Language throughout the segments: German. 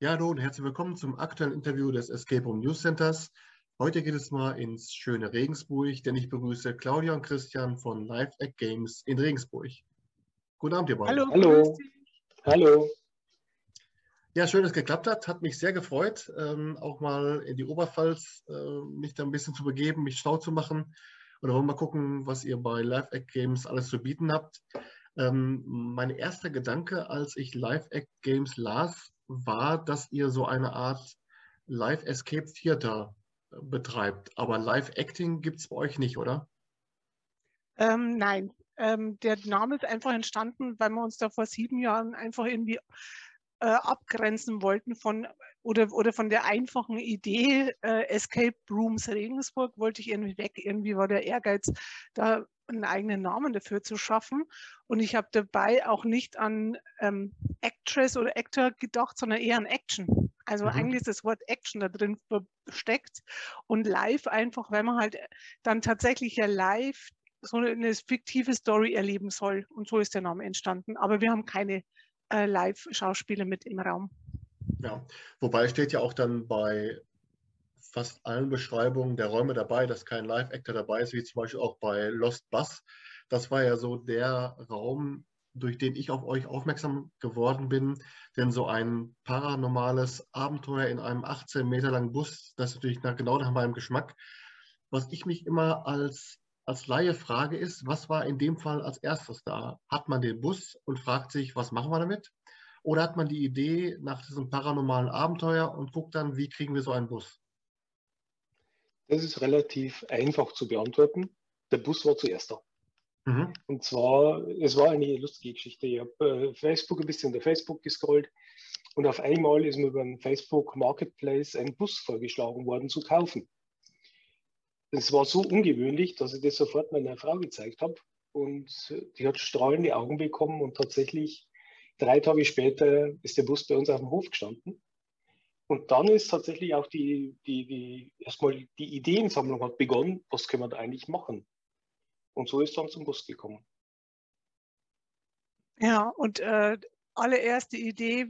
Ja, hallo und herzlich willkommen zum aktuellen Interview des Escape Room News Centers. Heute geht es mal ins schöne Regensburg, denn ich begrüße Claudia und Christian von Live Act Games in Regensburg. Guten Abend, ihr beiden. Hallo. Hallo. Hallo. Ja, schön, dass es geklappt hat. Hat mich sehr gefreut, ähm, auch mal in die Oberpfalz äh, mich da ein bisschen zu begeben, mich schlau zu machen. Und dann wollen wir mal gucken, was ihr bei Live Act Games alles zu bieten habt. Ähm, mein erster Gedanke, als ich Live Act Games las, war, dass ihr so eine Art Live Escape Theater äh, betreibt. Aber Live Acting gibt es bei euch nicht, oder? Ähm, nein, ähm, der Name ist einfach entstanden, weil wir uns da vor sieben Jahren einfach irgendwie äh, abgrenzen wollten von oder, oder von der einfachen Idee äh, Escape Rooms Regensburg wollte ich irgendwie weg. Irgendwie war der Ehrgeiz, da einen eigenen Namen dafür zu schaffen. Und ich habe dabei auch nicht an ähm, Actress oder Actor gedacht, sondern eher an Action. Also mhm. eigentlich ist das Wort Action da drin versteckt und live einfach, weil man halt dann tatsächlich ja live so eine fiktive Story erleben soll. Und so ist der Name entstanden. Aber wir haben keine äh, Live-Schauspieler mit im Raum. Ja, wobei steht ja auch dann bei fast allen Beschreibungen der Räume dabei, dass kein Live-Actor dabei ist, wie zum Beispiel auch bei Lost Bus. Das war ja so der Raum, durch den ich auf euch aufmerksam geworden bin. Denn so ein paranormales Abenteuer in einem 18 Meter langen Bus, das ist natürlich genau nach meinem Geschmack. Was ich mich immer als, als Laie frage, ist, was war in dem Fall als erstes da? Hat man den Bus und fragt sich, was machen wir damit? Oder hat man die Idee nach diesem paranormalen Abenteuer und guckt dann, wie kriegen wir so einen Bus? Das ist relativ einfach zu beantworten. Der Bus war zuerst da. Mhm. Und zwar, es war eine lustige Geschichte. Ich habe äh, Facebook ein bisschen der Facebook gescrollt und auf einmal ist mir beim Facebook Marketplace ein Bus vorgeschlagen worden zu kaufen. Es war so ungewöhnlich, dass ich das sofort meiner Frau gezeigt habe und die hat strahlende Augen bekommen und tatsächlich drei Tage später ist der Bus bei uns auf dem Hof gestanden. Und dann ist tatsächlich auch die, die, die erstmal die Ideensammlung hat begonnen, was können wir da eigentlich machen? Und so ist dann zum Bus gekommen. Ja, und äh, allererste Idee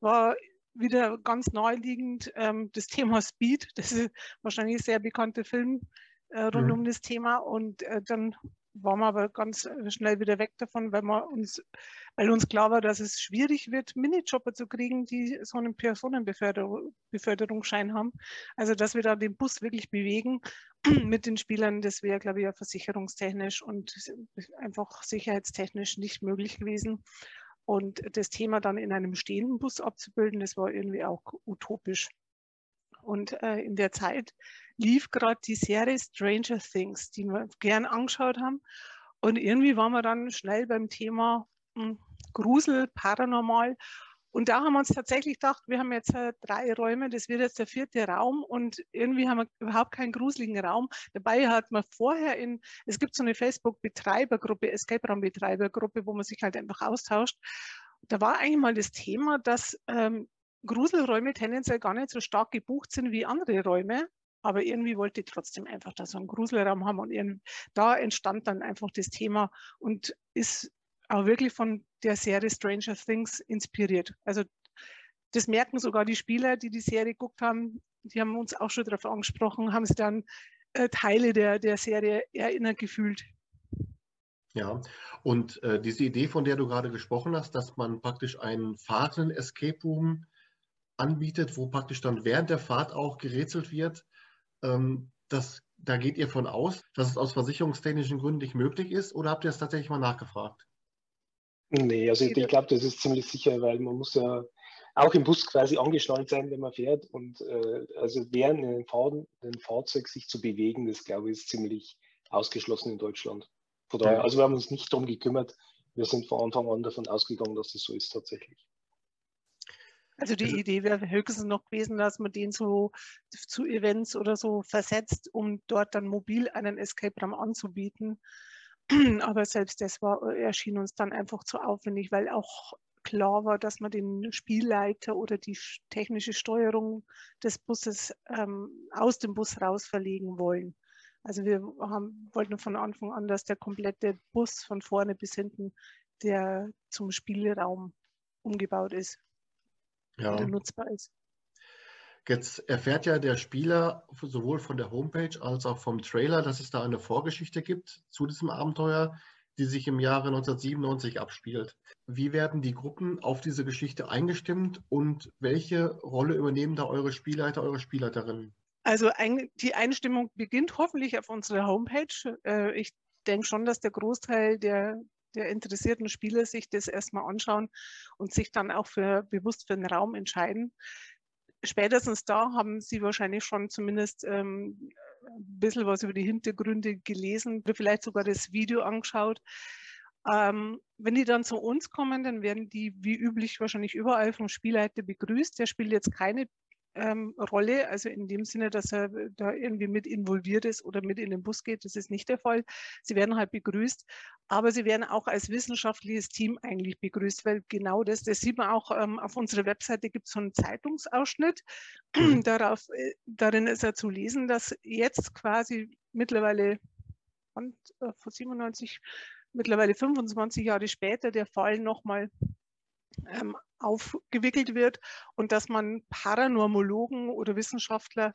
war wieder ganz naheliegend ähm, das Thema Speed. Das ist wahrscheinlich ein sehr bekannter Film äh, rund mhm. um das Thema. Und äh, dann waren wir aber ganz schnell wieder weg davon, weil, wir uns, weil uns klar war, dass es schwierig wird, Minijobber zu kriegen, die so einen Personenbeförderungsschein haben. Also, dass wir da den Bus wirklich bewegen mit den Spielern, das wäre, glaube ich, ja versicherungstechnisch und einfach sicherheitstechnisch nicht möglich gewesen. Und das Thema dann in einem stehenden Bus abzubilden, das war irgendwie auch utopisch. Und äh, in der Zeit lief gerade die Serie Stranger Things, die wir gern angeschaut haben. Und irgendwie waren wir dann schnell beim Thema mh, hm, Grusel, Paranormal. Und da haben wir uns tatsächlich gedacht, wir haben jetzt äh, drei Räume, das wird jetzt der vierte Raum und irgendwie haben wir überhaupt keinen gruseligen Raum. Dabei hat man vorher in, es gibt so eine Facebook-Betreibergruppe, Escape Raum-Betreibergruppe, wo man sich halt einfach austauscht. Da war eigentlich mal das Thema, dass ähm, Gruselräume tendenziell gar nicht so stark gebucht sind wie andere Räume. Aber irgendwie wollte ich trotzdem einfach da so einen Gruselraum haben. Und da entstand dann einfach das Thema und ist auch wirklich von der Serie Stranger Things inspiriert. Also das merken sogar die Spieler, die die Serie geguckt haben. Die haben uns auch schon darauf angesprochen, haben sie dann äh, Teile der, der Serie erinnert gefühlt. Ja, und äh, diese Idee, von der du gerade gesprochen hast, dass man praktisch einen fahrenden Escape Room anbietet, wo praktisch dann während der Fahrt auch gerätselt wird. Ähm, das, da geht ihr von aus, dass es aus versicherungstechnischen Gründen nicht möglich ist oder habt ihr es tatsächlich mal nachgefragt? Nee, also ich, ich glaube, das ist ziemlich sicher, weil man muss ja auch im Bus quasi angeschnallt sein, wenn man fährt. Und äh, also während einem Fahr Fahrzeug sich zu bewegen, das glaube ich ist ziemlich ausgeschlossen in Deutschland. Von daher, ja. also wir haben uns nicht darum gekümmert. Wir sind von Anfang an davon ausgegangen, dass das so ist tatsächlich. Also die also, Idee wäre höchstens noch gewesen, dass man den so zu Events oder so versetzt, um dort dann mobil einen Escape Room anzubieten. Aber selbst das war, erschien uns dann einfach zu aufwendig, weil auch klar war, dass wir den Spielleiter oder die technische Steuerung des Busses ähm, aus dem Bus raus verlegen wollen. Also wir haben, wollten von Anfang an, dass der komplette Bus von vorne bis hinten der zum Spielraum umgebaut ist. Ja. der nutzbar ist. Jetzt erfährt ja der Spieler sowohl von der Homepage als auch vom Trailer, dass es da eine Vorgeschichte gibt zu diesem Abenteuer, die sich im Jahre 1997 abspielt. Wie werden die Gruppen auf diese Geschichte eingestimmt und welche Rolle übernehmen da eure Spielleiter, eure Spielleiterinnen? Also die Einstimmung beginnt hoffentlich auf unserer Homepage. Äh, ich denke schon, dass der Großteil der, der interessierten Spieler sich das erstmal anschauen und sich dann auch für, bewusst für den Raum entscheiden spätestens da haben Sie wahrscheinlich schon zumindest ähm, ein bisschen was über die Hintergründe gelesen oder vielleicht sogar das Video angeschaut. Ähm, wenn die dann zu uns kommen, dann werden die wie üblich wahrscheinlich überall vom Spielleiter begrüßt. Der spielt jetzt keine ähm, Rolle, also in dem Sinne, dass er da irgendwie mit involviert ist oder mit in den Bus geht, das ist nicht der Fall. Sie werden halt begrüßt, aber sie werden auch als wissenschaftliches Team eigentlich begrüßt, weil genau das, das sieht man auch ähm, auf unserer Webseite, gibt es so einen Zeitungsausschnitt. Mhm. Darauf, äh, darin ist ja zu lesen, dass jetzt quasi mittlerweile und, äh, vor 97, mittlerweile 25 Jahre später der Fall nochmal ähm, aufgewickelt wird und dass man Paranormologen oder Wissenschaftler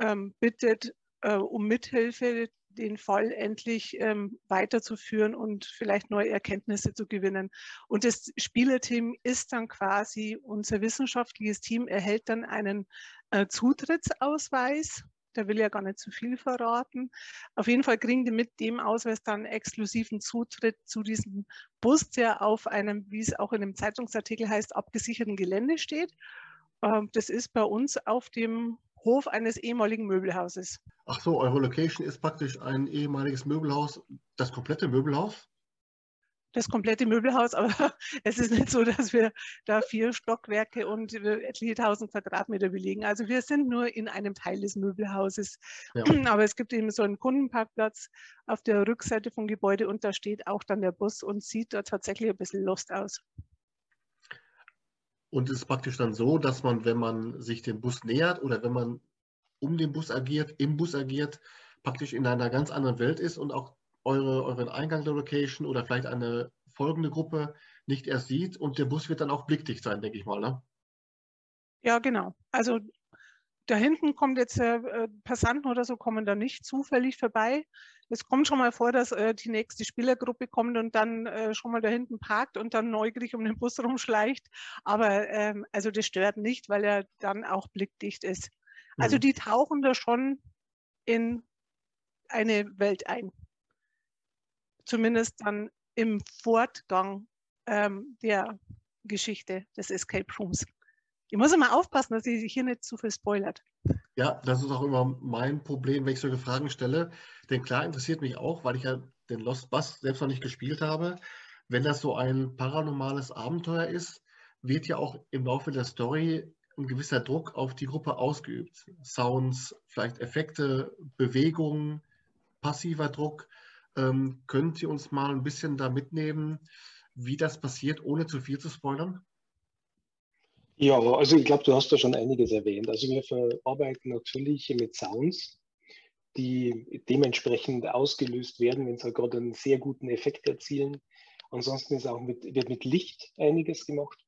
ähm, bittet, äh, um Mithilfe den Fall endlich ähm, weiterzuführen und vielleicht neue Erkenntnisse zu gewinnen. Und das Spielerteam ist dann quasi unser wissenschaftliches Team, erhält dann einen äh, Zutrittsausweis der will ja gar nicht zu viel verraten. Auf jeden Fall kriegen die mit dem Ausweis dann exklusiven Zutritt zu diesem Bus, der auf einem, wie es auch in einem Zeitungsartikel heißt, abgesicherten Gelände steht. Ähm, das ist bei uns auf dem Hof eines ehemaligen Möbelhauses. Ach so, eure Location ist praktisch ein ehemaliges Möbelhaus, das komplette Möbelhaus? Das komplette Möbelhaus, aber es ist nicht so, dass wir da vier Stockwerke und etliche tausend Quadratmeter belegen. Also wir sind nur in einem Teil des Möbelhauses. Ja. Aber es gibt eben so einen Kundenparkplatz auf der Rückseite vom Gebäude und da steht auch dann der Bus und sieht da tatsächlich ein bisschen lost aus. Und es ist praktisch dann so, dass man, wenn man sich dem Bus nähert oder wenn man um den Bus agiert, im Bus agiert, praktisch in einer ganz anderen Welt ist und auch eure, euren Eingang der Location oder vielleicht eine folgende Gruppe nicht erst sieht und der Bus wird dann auch blickdicht sein, denke ich mal. Ne? Ja, genau. Also da hinten kommt jetzt äh, Passanten oder so, kommen da nicht zufällig vorbei. Es kommt schon mal vor, dass äh, die nächste Spielergruppe kommt und dann äh, schon mal da hinten parkt und dann neugierig um den Bus rumschleicht. Aber ähm, also das stört nicht, weil er dann auch blickdicht ist. Also mhm. die tauchen da schon in eine Welt ein zumindest dann im Fortgang ähm, der Geschichte des Escape Rooms. Ich muss immer aufpassen, dass ich hier nicht zu viel spoilert. Ja, das ist auch immer mein Problem, wenn ich solche Fragen stelle. Denn klar interessiert mich auch, weil ich ja den Lost Bus selbst noch nicht gespielt habe. Wenn das so ein paranormales Abenteuer ist, wird ja auch im Laufe der Story ein gewisser Druck auf die Gruppe ausgeübt. Sounds, vielleicht Effekte, Bewegungen, passiver Druck. Ähm, können Sie uns mal ein bisschen da mitnehmen, wie das passiert, ohne zu viel zu spoilern? Ja, also ich glaube, du hast da schon einiges erwähnt. Also wir verarbeiten natürlich mit Sounds, die dementsprechend ausgelöst werden, wenn sie halt gerade einen sehr guten Effekt erzielen. Ansonsten ist auch mit, wird mit Licht einiges gemacht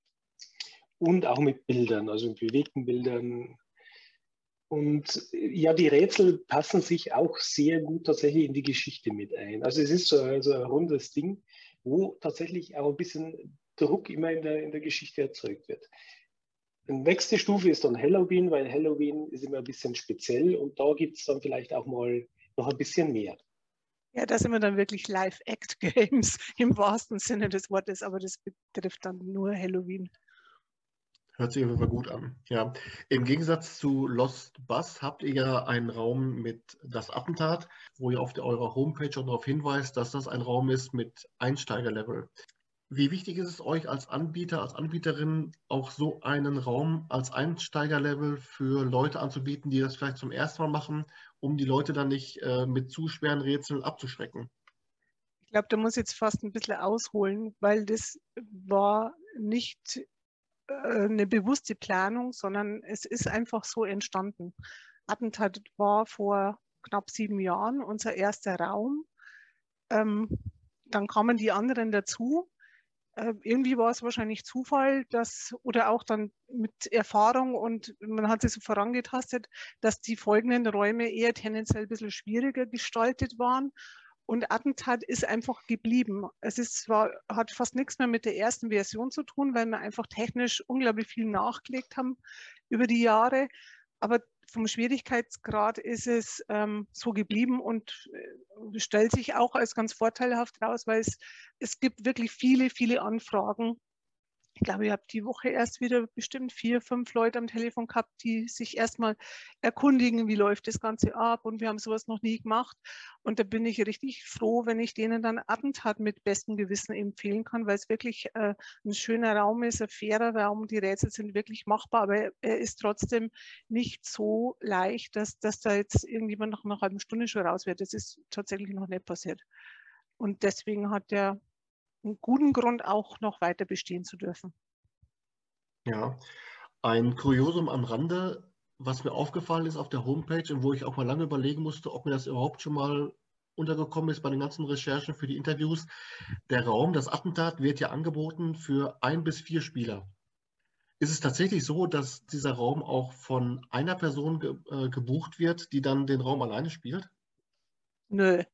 und auch mit Bildern, also mit bewegten Bildern, und ja, die Rätsel passen sich auch sehr gut tatsächlich in die Geschichte mit ein. Also es ist so also ein rundes Ding, wo tatsächlich auch ein bisschen Druck immer in der, in der Geschichte erzeugt wird. Die nächste Stufe ist dann Halloween, weil Halloween ist immer ein bisschen speziell und da gibt es dann vielleicht auch mal noch ein bisschen mehr. Ja, da sind wir dann wirklich Live-Act-Games im wahrsten Sinne des Wortes, aber das betrifft dann nur Halloween. Hört sich auf jeden Fall gut an. Ja. Im Gegensatz zu Lost Bus habt ihr ja einen Raum mit das Attentat, wo ihr auf eurer Homepage schon darauf hinweist, dass das ein Raum ist mit Einsteigerlevel. Wie wichtig ist es euch als Anbieter, als Anbieterin, auch so einen Raum als Einsteigerlevel für Leute anzubieten, die das vielleicht zum ersten Mal machen, um die Leute dann nicht äh, mit zu schweren Rätseln abzuschrecken? Ich glaube, da muss ich jetzt fast ein bisschen ausholen, weil das war nicht eine bewusste Planung, sondern es ist einfach so entstanden. Attentat war vor knapp sieben Jahren unser erster Raum. Ähm, dann kamen die anderen dazu. äh, irgendwie war es wahrscheinlich Zufall, dass oder auch dann mit Erfahrung und man hat sich so vorangetastet, dass die folgenden Räume eher tendenziell ein bisschen schwieriger gestaltet waren. Und Attentat ist einfach geblieben. Es ist zwar, hat fast nichts mehr mit der ersten Version zu tun, weil wir einfach technisch unglaublich viel nachgelegt haben über die Jahre. Aber vom Schwierigkeitsgrad ist es ähm, so geblieben und äh, stellt sich auch als ganz vorteilhaft raus, weil es, es gibt wirklich viele, viele Anfragen ich glaube, ich habe die Woche erst wieder bestimmt vier, fünf Leute am Telefon gehabt, die sich erstmal erkundigen, wie läuft das Ganze ab und wir haben sowas noch nie gemacht. Und da bin ich richtig froh, wenn ich denen dann Attentat mit bestem Gewissen empfehlen kann, weil es wirklich äh, ein schöner Raum ist, ein fairer Raum. Die Rätsel sind wirklich machbar, aber er ist trotzdem nicht so leicht, dass, dass da jetzt irgendjemand nach einer halben Stunde schon raus wird. Das ist tatsächlich noch nicht passiert. Und deswegen hat der einen guten Grund auch noch weiter bestehen zu dürfen. Ja, ein Kuriosum am Rande, was mir aufgefallen ist auf der Homepage und wo ich auch mal lange überlegen musste, ob mir das überhaupt schon mal untergekommen ist bei den ganzen Recherchen für die Interviews. Der Raum, das Attentat wird ja angeboten für ein bis vier Spieler. Ist es tatsächlich so, dass dieser Raum auch von einer Person ge äh, gebucht wird, die dann den Raum alleine spielt? Nö.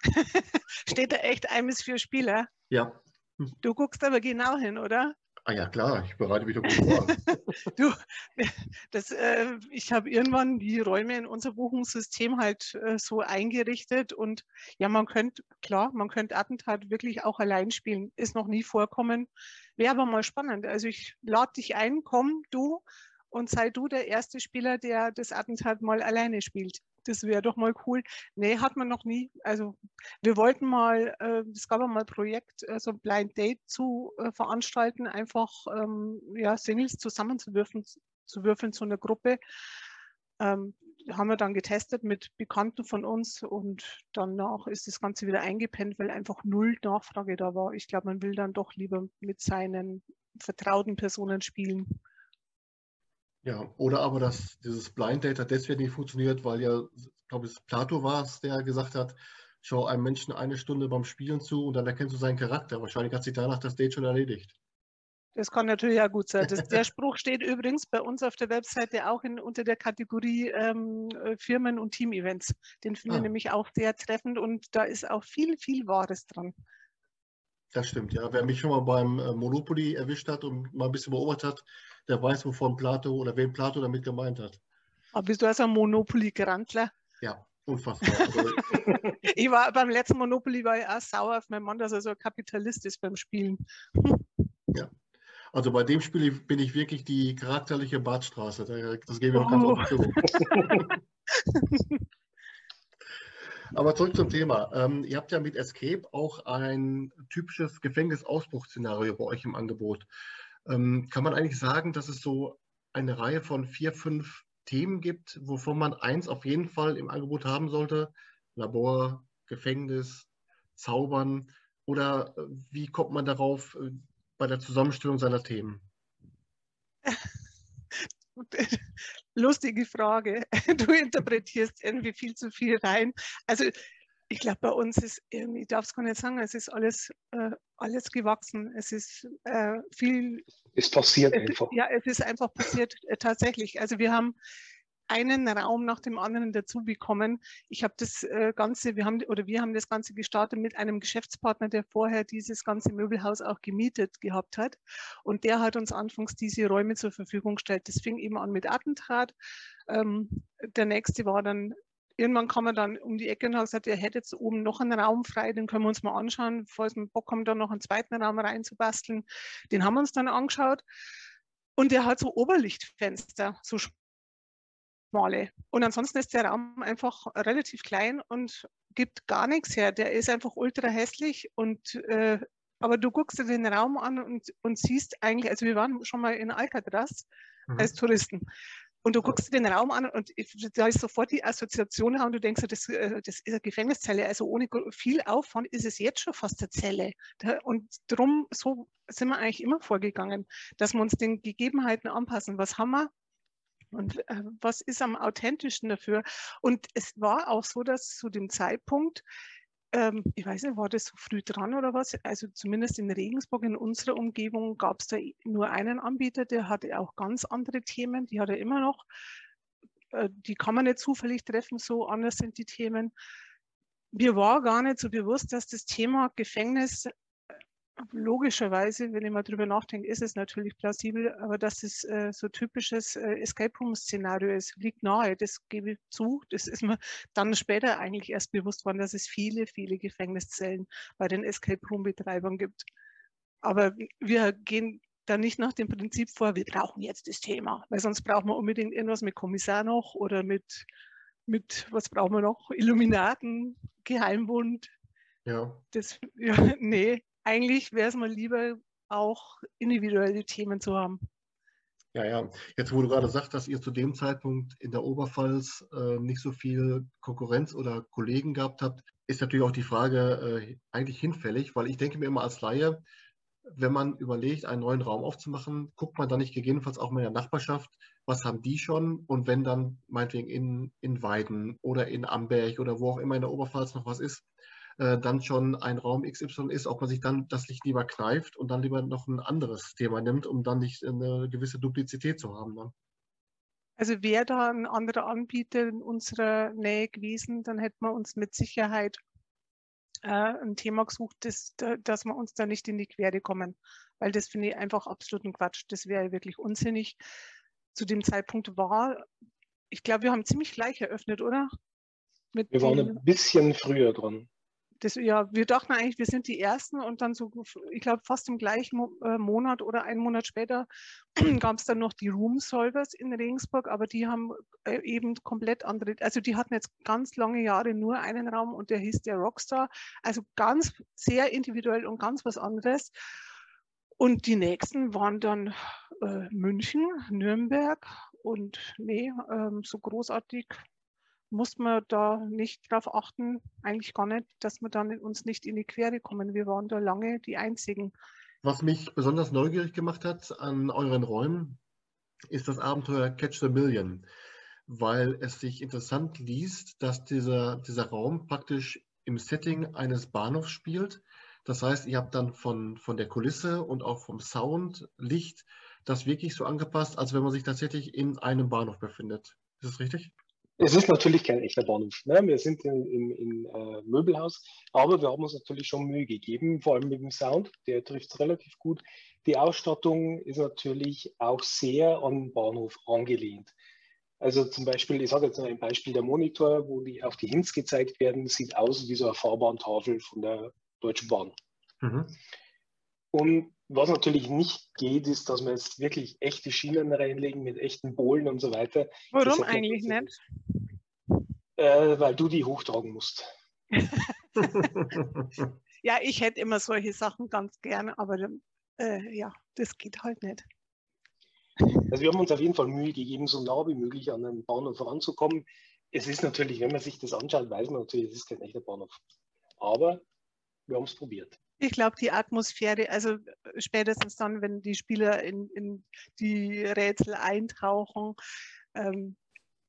Steht da echt ein bis vier Spieler? Ja. Du guckst aber genau hin, oder? Ah ja, klar, ich bereite mich doch gut vor. du, das, äh, ich habe irgendwann die Räume in unser Buchungssystem halt äh, so eingerichtet und ja, man könnte, klar, man könnte Attentat wirklich auch allein spielen. Ist noch nie vorkommen. Wäre aber mal spannend. Also ich lade dich ein, komm du und sei du der erste Spieler, der das Attentat mal alleine spielt das wäre doch mal cool. Nee, hat man noch nie. Also wir wollten mal, äh, es gab mal ein Projekt, äh, so ein Blind Date zu äh, veranstalten, einfach ähm, ja, Singles zusammenzuwürfeln, zu würfeln zu einer Gruppe. Ähm, haben wir dann getestet mit Bekannten von uns und danach ist das Ganze wieder eingepennt, weil einfach null Nachfrage da war. Ich glaube, man will dann doch lieber mit seinen vertrauten Personen spielen. Ja, oder aber, dass dieses Blind Date hat deswegen nicht funktioniert, weil ja, ich glaube, es Plato war es, der gesagt hat, schau einem Menschen eine Stunde beim Spielen zu und dann erkennst du seinen Charakter. Wahrscheinlich hat sich danach das Date schon erledigt. Das kann natürlich ja gut sein. Das, der Spruch steht übrigens bei uns auf der Webseite auch in, unter der Kategorie ähm, äh, Firmen- und Team-Events. Den finde ich ah. nämlich auch sehr treffend und da ist auch viel, viel Wahres dran. Das stimmt, ja. Wer mich schon mal beim äh, Monopoly erwischt hat und mal ein bisschen beobachtet hat, der weiß, wovon Plato oder wen Plato damit gemeint hat. Aber bist du also ein Monopoly-Grantler? Ja, unfassbar. Also, ich war beim letzten Monopoly war ich auch sauer auf meinen Mann, dass er so ein Kapitalist ist beim Spielen. ja. Also bei dem Spiel bin ich wirklich die charakterliche Badstraße. Das gebe ich auch ganz oh. offen zu. Aber zurück zum Thema. Ähm, ihr habt ja mit Escape auch ein typisches Gefängnisausbruchsszenario bei euch im Angebot. Ähm, kann man eigentlich sagen, dass es so eine Reihe von vier, fünf Themen gibt, wovon man eins auf jeden Fall im Angebot haben sollte? Labor, Gefängnis, Zaubern oder äh, wie kommt man darauf äh, bei der Zusammenstellung seiner Themen? Lustige Frage. Du interpretierst irgendwie viel zu viel rein. Also ich glaube, bei uns ist, ich darf es gar nicht sagen, es ist alles, äh, alles gewachsen. Es ist äh, viel. Es passiert einfach. Ja, es ist einfach passiert äh, tatsächlich. Also wir haben einen Raum nach dem anderen dazu bekommen. Ich habe das äh, Ganze, wir haben oder wir haben das Ganze gestartet mit einem Geschäftspartner, der vorher dieses ganze Möbelhaus auch gemietet gehabt hat. Und der hat uns anfangs diese Räume zur Verfügung gestellt. Das fing eben an mit Attentat. Ähm, der nächste war dann irgendwann kam er dann um die Ecke und hat gesagt, er hätte jetzt oben noch einen Raum frei, den können wir uns mal anschauen, falls wir Bock haben, da noch einen zweiten Raum reinzubasteln. Den haben wir uns dann angeschaut. Und der hat so Oberlichtfenster, so schmale. Und ansonsten ist der Raum einfach relativ klein und gibt gar nichts her. Der ist einfach ultra hässlich und äh, aber du guckst dir den Raum an und, und siehst eigentlich, also wir waren schon mal in Alcatraz mhm. als Touristen und du guckst dir den Raum an und da ist sofort die Assoziation und du denkst, das, äh, das ist eine Gefängniszelle. Also ohne viel Aufwand ist es jetzt schon fast eine Zelle. Und darum, so sind wir eigentlich immer vorgegangen, dass wir uns den Gegebenheiten anpassen. Was haben wir? Und äh, was ist am authentischsten dafür? Und es war auch so, dass zu dem Zeitpunkt ähm, ich weiß nicht, war das so früh dran oder was? Also zumindest in Regensburg, in unserer Umgebung, gab es da nur einen Anbieter, der hatte auch ganz andere Themen, die hat er immer noch. Äh, die kann man nicht zufällig treffen, so anders sind die Themen. Mir war gar nicht so bewusst, dass das Thema Gefängnis logischerweise, wenn ich mal drüber nachdenke, ist es natürlich plausibel, aber dass es äh, so typisches äh, Escape Room-Szenario ist, liegt nahe, das gebe ich zu. Das ist mir dann später eigentlich erst bewusst worden, dass es viele, viele Gefängniszellen bei den Escape Room-Betreibern gibt. Aber wir gehen da nicht nach dem Prinzip vor, wir brauchen jetzt das Thema, weil sonst brauchen wir unbedingt irgendwas mit Kommissar noch oder mit, mit was brauchen wir noch? Illuminaten, Geheimbund. Ja. Das, ja, nee, eigentlich wäre es mal lieber, auch individuelle Themen zu haben. Ja, ja. Jetzt, wo du gerade sagst, dass ihr zu dem Zeitpunkt in der Oberpfalz äh, nicht so viel Konkurrenz oder Kollegen gehabt habt, ist natürlich auch die Frage äh, eigentlich hinfällig, weil ich denke mir immer als Laie, wenn man überlegt, einen neuen Raum aufzumachen, guckt man da nicht gegebenenfalls auch mal in der Nachbarschaft, was haben die schon? Und wenn dann meinetwegen in, in Weiden oder in Amberg oder wo auch immer in der Oberpfalz noch was ist, äh, dann schon ein Raum XY ist, ob man sich dann das Licht lieber kneift und dann lieber noch ein anderes Thema nimmt, um dann nicht eine gewisse Duplizität zu haben. Ne? Also wäre da ein anderer Anbieter in unserer Nähe gewesen, dann hätten wir uns mit Sicherheit äh, ein Thema gesucht, das, dass wir uns da nicht in die Quere kommen. Weil das finde ich einfach absoluten Quatsch. Das wäre wirklich unsinnig. Zu dem Zeitpunkt war, ich glaube, wir haben ziemlich gleich eröffnet, oder? Mit wir waren ein bisschen früher dran das, ja, wir dachten eigentlich, wir sind die Ersten und dann so, ich glaube, fast im gleichen äh, Monat oder einen Monat später gab es dann noch die Room Solvers in Regensburg, aber die haben äh, eben komplett andere, also die hatten jetzt ganz lange Jahre nur einen Raum und der hieß der Rockstar, also ganz sehr individuell und ganz was anderes. Und die nächsten waren dann äh, München, Nürnberg und nee, ähm, so großartig muss man da nicht darauf achten, eigentlich gar nicht, dass wir dann uns nicht in die Quere kommen. Wir waren da lange die Einzigen. Was mich besonders neugierig gemacht hat an euren Räumen, ist das Abenteuer Catch the Million, weil es sich interessant liest, dass dieser, dieser Raum praktisch im Setting eines Bahnhofs spielt. Das heißt, ihr habt dann von, von der Kulisse und auch vom Sound, Licht, das wirklich so angepasst, als wenn man sich tatsächlich in einem Bahnhof befindet. Ist das richtig? Es ist natürlich kein echter Bahnhof. Ne? Wir sind in, in, in äh, Möbelhaus, aber wir haben uns natürlich schon Mühe gegeben, vor allem mit dem Sound. Der trifft es relativ gut. Die Ausstattung ist natürlich auch sehr an den Bahnhof angelehnt. Also zum Beispiel, ich sage jetzt noch ein Beispiel, der Monitor, wo die auf die Hints gezeigt werden, sieht aus wie so eine Fahrbahntafel von der Deutschen Bahn. Mhm. Und was natürlich nicht geht, ist, dass wir jetzt wirklich echte Schienen reinlegen mit echten Bohlen und so weiter. Warum eigentlich nicht? Äh, weil du die hochtragen musst. ja, ich hätte immer solche Sachen ganz gerne, aber äh, ja, das geht halt nicht. Also wir haben uns auf jeden Fall Mühe gegeben, so nah wie möglich an den Bahnhof voranzukommen. Es ist natürlich, wenn man sich das anschaut, weiß man natürlich, es ist kein echter Bahnhof. Aber wir haben es probiert. Ich glaube, die Atmosphäre, also spätestens dann, wenn die Spieler in, in die Rätsel eintauchen, ähm,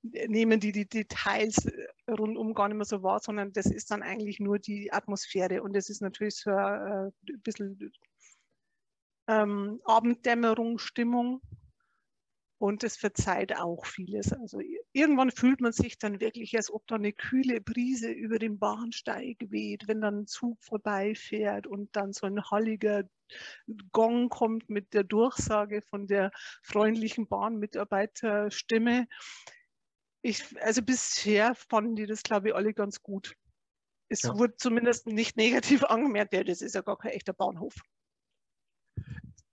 nehmen die die Details rundum gar nicht mehr so wahr, sondern das ist dann eigentlich nur die Atmosphäre. Und das ist natürlich so ein, äh, bisschen ähm, Abenddämmerung, und es verzeiht auch vieles. Also irgendwann fühlt man sich dann wirklich, als ob da eine kühle Brise über den Bahnsteig weht, wenn dann ein Zug vorbeifährt und dann so ein halliger Gong kommt mit der Durchsage von der freundlichen Bahnmitarbeiterstimme. Ich, also bisher fanden die das, glaube ich, alle ganz gut. Es ja. wurde zumindest nicht negativ angemerkt, ja, das ist ja gar kein echter Bahnhof.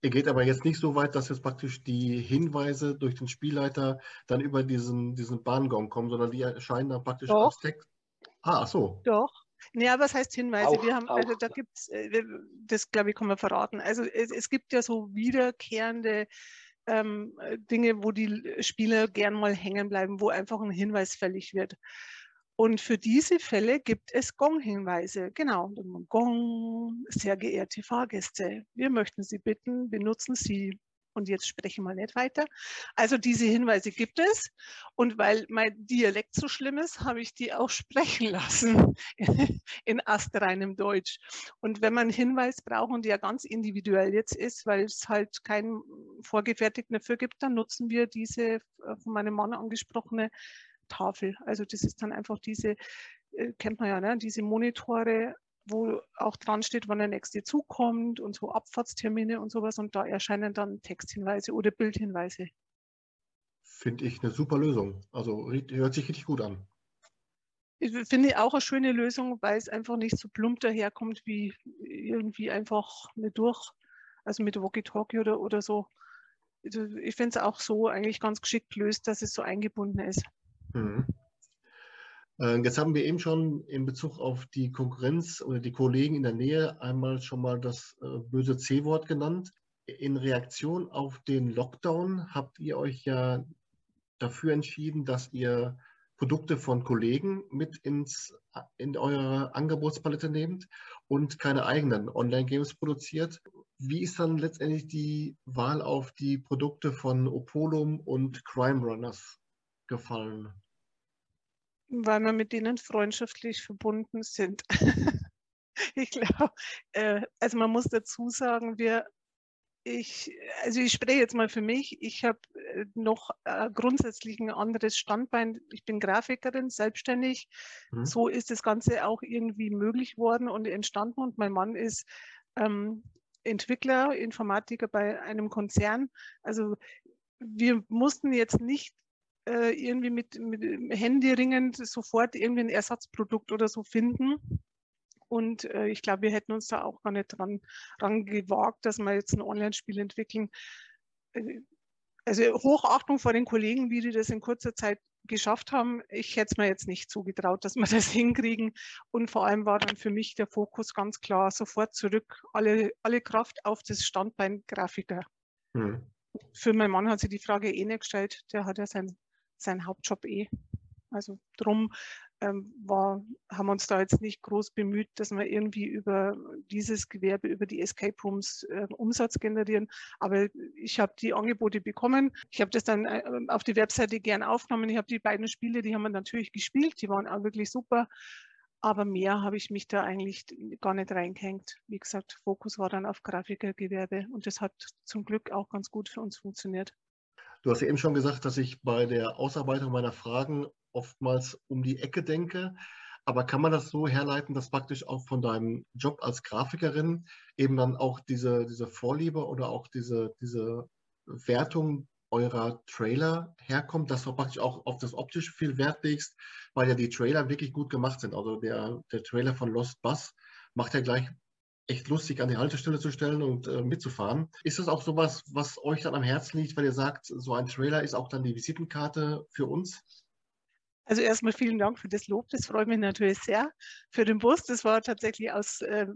Ihr geht aber jetzt nicht so weit, dass jetzt praktisch die Hinweise durch den Spielleiter dann über diesen, diesen Bahngong kommen, sondern die erscheinen dann praktisch Doch. als Text. Ah, ach so. Doch. Ja, was heißt Hinweise? Auch, wir haben, auch. also da gibt es, äh, das glaube ich, kann man verraten. Also es, es gibt ja so wiederkehrende ähm, Dinge, wo die Spieler gern mal hängen bleiben, wo einfach ein Hinweis fällig wird. Und für diese Fälle gibt es Gong-Hinweise. Genau, Gong, sehr geehrte Fahrgäste, wir möchten Sie bitten, benutzen Sie und jetzt spreche mal nicht weiter. Also diese Hinweise gibt es. Und weil mein Dialekt so schlimm ist, habe ich die auch sprechen lassen in astreinem Deutsch. Und wenn man einen Hinweis braucht und der ganz individuell jetzt ist, weil es halt keinen vorgefertigten dafür gibt, dann nutzen wir diese äh, von meinem Mann angesprochene Tafel. Also das ist dann einfach diese, äh, kennt man ja, ne? diese Monitore wo auch dran steht, wann der nächste Zug kommt und so Abfahrtstermine und sowas. Und da erscheinen dann Texthinweise oder Bildhinweise. Finde ich eine super Lösung. Also hört sich richtig gut an. Ich finde auch eine schöne Lösung, weil es einfach nicht so plump daherkommt wie irgendwie einfach mit durch, also mit Walkie-Talkie oder, oder so. Also ich finde es auch so eigentlich ganz geschickt löst, dass es so eingebunden ist. Mhm. Äh, jetzt haben wir eben schon in Bezug auf die Konkurrenz oder die Kollegen in der Nähe einmal schon mal das äh, böse C-Wort genannt. In Reaktion auf den Lockdown habt ihr euch ja dafür entschieden, dass ihr Produkte von Kollegen mit ins, in eure Angebotspalette nehmt und keine eigenen Online-Games produziert. Wie ist dann letztendlich die Wahl auf die Produkte von Opolum und Crime Runners gefallen? Weil wir mit denen freundschaftlich verbunden sind. ich glaube, äh, also man muss dazu sagen, wir, ich, also ich spreche jetzt mal für mich, ich habe äh, noch äh, grundsätzlich ein anderes Standbein. Ich bin Grafikerin, selbstständig. Mhm. So ist das Ganze auch irgendwie möglich worden und entstanden. Und mein Mann ist ähm, Entwickler, Informatiker bei einem Konzern. Also wir mussten jetzt nicht äh, irgendwie mit, mit händeringend sofort irgendwie ein Ersatzprodukt oder so finden. Und äh, ich glaube, wir hätten uns da auch gar nicht dran, dran gewagt, dass wir jetzt ein Online-Spiel entwickeln. Äh, also Hochachtung vor den Kollegen, wie die das in kurzer Zeit geschafft haben. Ich hätte es mir jetzt nicht zugetraut, dass wir das hinkriegen. Und vor allem war dann für mich der Fokus ganz klar, sofort zurück, alle, alle Kraft auf das Standbein Grafiker. Hm. Für meinen Mann hat sich die Frage eh nicht gestellt. Der hat ja sein sein Hauptjob eh. Also drum ähm, war, haben wir uns da jetzt nicht groß bemüht, dass wir irgendwie über dieses Gewerbe, über die Escape Rooms äh, Umsatz generieren. Aber ich habe die Angebote bekommen. Ich habe das dann äh, auf die Webseite gern aufgenommen. Ich habe die beiden Spiele, die haben wir natürlich gespielt. Die waren auch wirklich super. Aber mehr habe ich mich da eigentlich gar nicht reingehängt. Wie gesagt, Fokus war dann auf Grafikergewerbe und das hat zum Glück auch ganz gut für uns funktioniert. Du hast ja eben schon gesagt, dass ich bei der Ausarbeitung meiner Fragen oftmals um die Ecke denke. Aber kann man das so herleiten, dass praktisch auch von deinem Job als Grafikerin eben dann auch diese, diese Vorliebe oder auch diese, diese Wertung eurer Trailer herkommt, dass du praktisch auch auf das Optische viel Wert legst, weil ja die Trailer wirklich gut gemacht sind. Also der, der Trailer von Lost Bus macht ja gleich echt lustig, an die Haltestelle zu stellen und äh, mitzufahren. Ist das auch sowas, was euch dann am Herzen liegt, weil ihr sagt, so ein Trailer ist auch dann die Visitenkarte für uns? Also erstmal vielen Dank für das Lob, das freut mich natürlich sehr. Für den Bus, das war tatsächlich aus äh,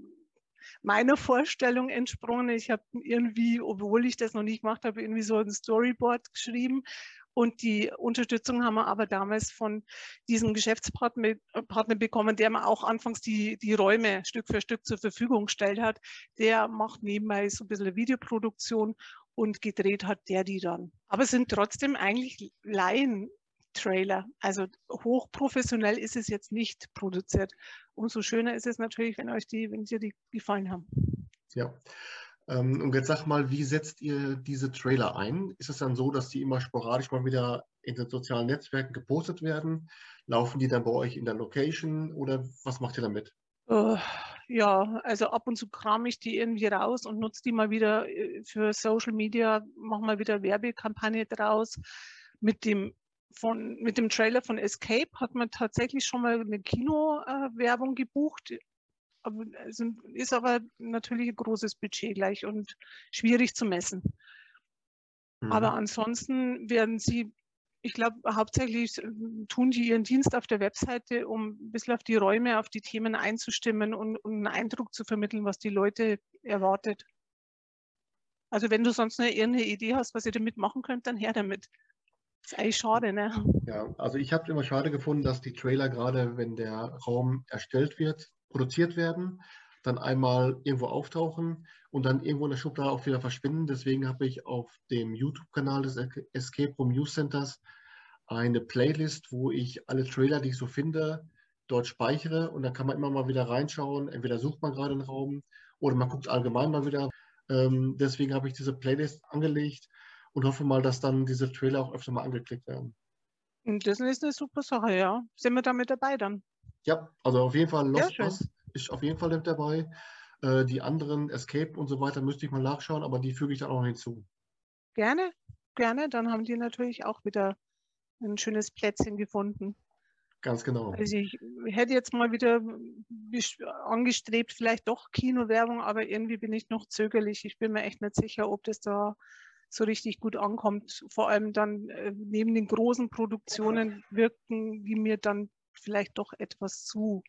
meiner Vorstellung entsprungen. Ich habe irgendwie, obwohl ich das noch nicht gemacht habe, irgendwie so ein Storyboard geschrieben und die Unterstützung haben wir aber damals von diesem Geschäftspartner äh, bekommen, der mir auch anfangs die, die Räume Stück für Stück zur Verfügung gestellt hat. Der macht nebenbei so ein bisschen Videoproduktion und gedreht hat der die dann. Aber es sind trotzdem eigentlich Laien. Trailer. Also hochprofessionell ist es jetzt nicht produziert. Umso schöner ist es natürlich, wenn euch die, wenn dir die gefallen haben. Ja, und jetzt sag mal, wie setzt ihr diese Trailer ein? Ist es dann so, dass die immer sporadisch mal wieder in den sozialen Netzwerken gepostet werden? Laufen die dann bei euch in der Location oder was macht ihr damit? Uh, ja, also ab und zu kram ich die irgendwie raus und nutze die mal wieder äh, für Social Media, mache mal wieder Werbekampagne draus. Mit dem, von, mit dem Trailer von Escape hat man tatsächlich schon mal eine Kino-Werbung äh, gebucht also ist aber natürlich ein großes Budget gleich und schwierig zu messen. Mhm. Aber ansonsten werden sie, ich glaube, hauptsächlich äh, tun die ihren Dienst auf der Webseite, um ein bisschen auf die Räume, auf die Themen einzustimmen und, und einen Eindruck zu vermitteln, was die Leute erwartet. Also wenn du sonst eine, irgendeine Idee hast, was ihr damit machen könnt, dann her damit. Das ist eigentlich schade, ne? Ja, also ich habe immer schade gefunden, dass die Trailer gerade, wenn der Raum erstellt wird, produziert werden, dann einmal irgendwo auftauchen und dann irgendwo in der Schublade auch wieder verschwinden. Deswegen habe ich auf dem YouTube-Kanal des Escape Room News Centers eine Playlist, wo ich alle Trailer, die ich so finde, dort speichere und dann kann man immer mal wieder reinschauen. Entweder sucht man gerade einen Raum oder man guckt allgemein mal wieder. Ähm, deswegen habe ich diese Playlist angelegt und hoffe mal, dass dann diese Trailer auch öfter mal angeklickt werden. Das ist eine super Sache, ja. Sind wir da mit dabei dann? Ja, also auf jeden Fall Lost Boss ist auf jeden Fall mit dabei. Äh, die anderen Escape und so weiter müsste ich mal nachschauen, aber die füge ich dann auch noch hinzu. Gerne, gerne. Dann haben die natürlich auch wieder ein schönes Plätzchen gefunden. Ganz genau. Also ich hätte jetzt mal wieder angestrebt, vielleicht doch Kinowerbung, aber irgendwie bin ich noch zögerlich. Ich bin mir echt nicht sicher, ob das da so richtig gut ankommt. Vor allem dann äh, neben den großen Produktionen wirken die mir dann vielleicht doch etwas zu.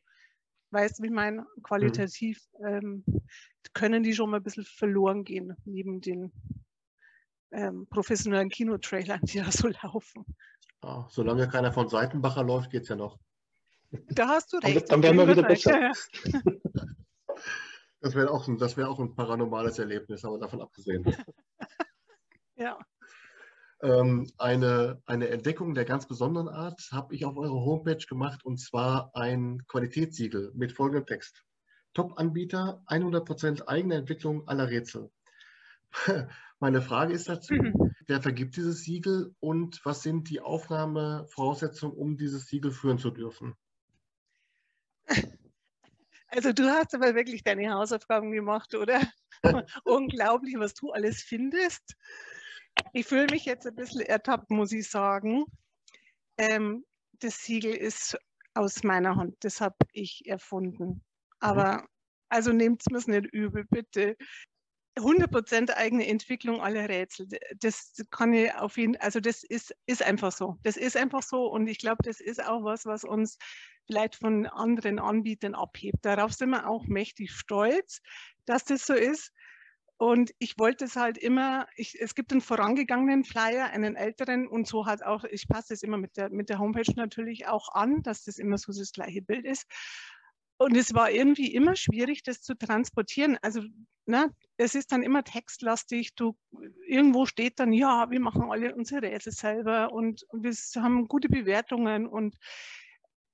Weißt du, wie ich meine? Mhm. Qualitativ ähm, können die schon mal ein bisschen verloren gehen neben den ähm, professionellen Kinotrailern, die da so laufen. Ja, solange keiner von Seitenbacher läuft, geht es ja noch. Da hast du recht. Dann, dann wären wir wieder besser. das wäre auch, ein, wär auch ein paranormales Erlebnis, aber davon abgesehen. ja. Ähm, eine, eine Entdeckung der ganz besonderen Art habe ich auf eurer Homepage gemacht und zwar ein Qualitätssiegel mit folgendem Text. Top-Anbieter, 100% eigene Entwicklung aller Rätsel. Meine Frage ist dazu, mhm. wer vergibt dieses Siegel und was sind die Aufnahmevoraussetzungen, um dieses Siegel führen zu dürfen? Also du hast aber wirklich deine Hausaufgaben gemacht, oder? Unglaublich, was du alles findest. Ich fühle mich jetzt ein bisschen ertappt, muss ich sagen. Ähm, das Siegel ist aus meiner Hand, das habe ich erfunden. Aber mhm. also nehmt es mir nicht übel, bitte. 100% eigene Entwicklung aller Rätsel. Das kann ich auf jeden also das ist, ist einfach so. Das ist einfach so und ich glaube, das ist auch was, was uns vielleicht von anderen Anbietern abhebt. Darauf sind wir auch mächtig stolz, dass das so ist. Und ich wollte es halt immer, ich, es gibt einen vorangegangenen Flyer, einen älteren und so halt auch, ich passe es immer mit der, mit der Homepage natürlich auch an, dass das immer so das gleiche Bild ist. Und es war irgendwie immer schwierig, das zu transportieren. Also ne, es ist dann immer textlastig. Du, irgendwo steht dann, ja, wir machen alle unsere Rätsel selber und wir haben gute Bewertungen und